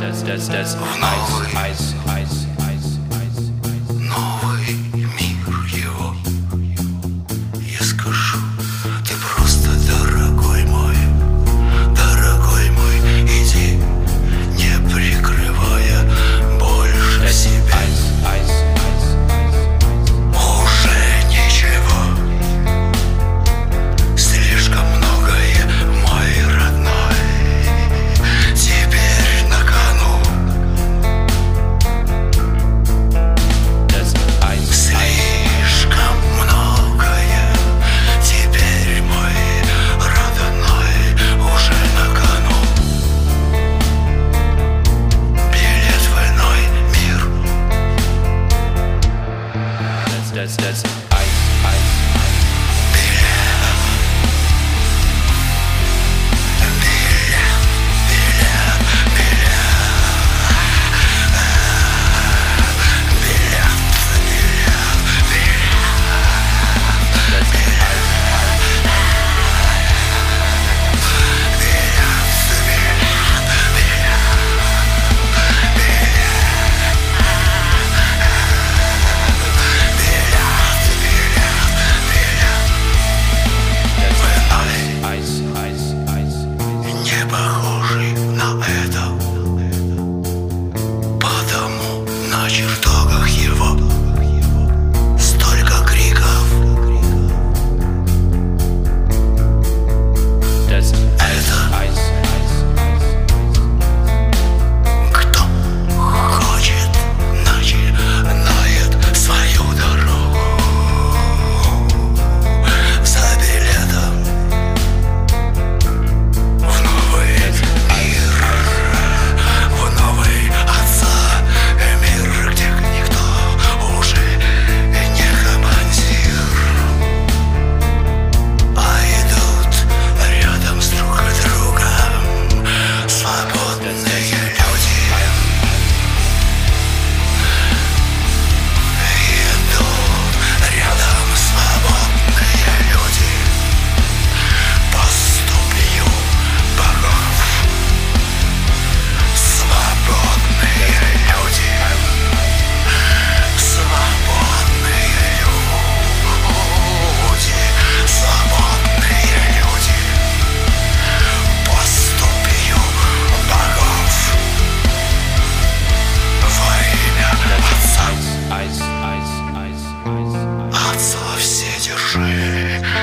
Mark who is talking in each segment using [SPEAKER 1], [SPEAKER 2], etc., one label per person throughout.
[SPEAKER 1] That's, that's,
[SPEAKER 2] that's ice, ice, ice.
[SPEAKER 1] that's that's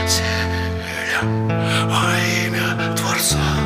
[SPEAKER 2] земля во имя Творца.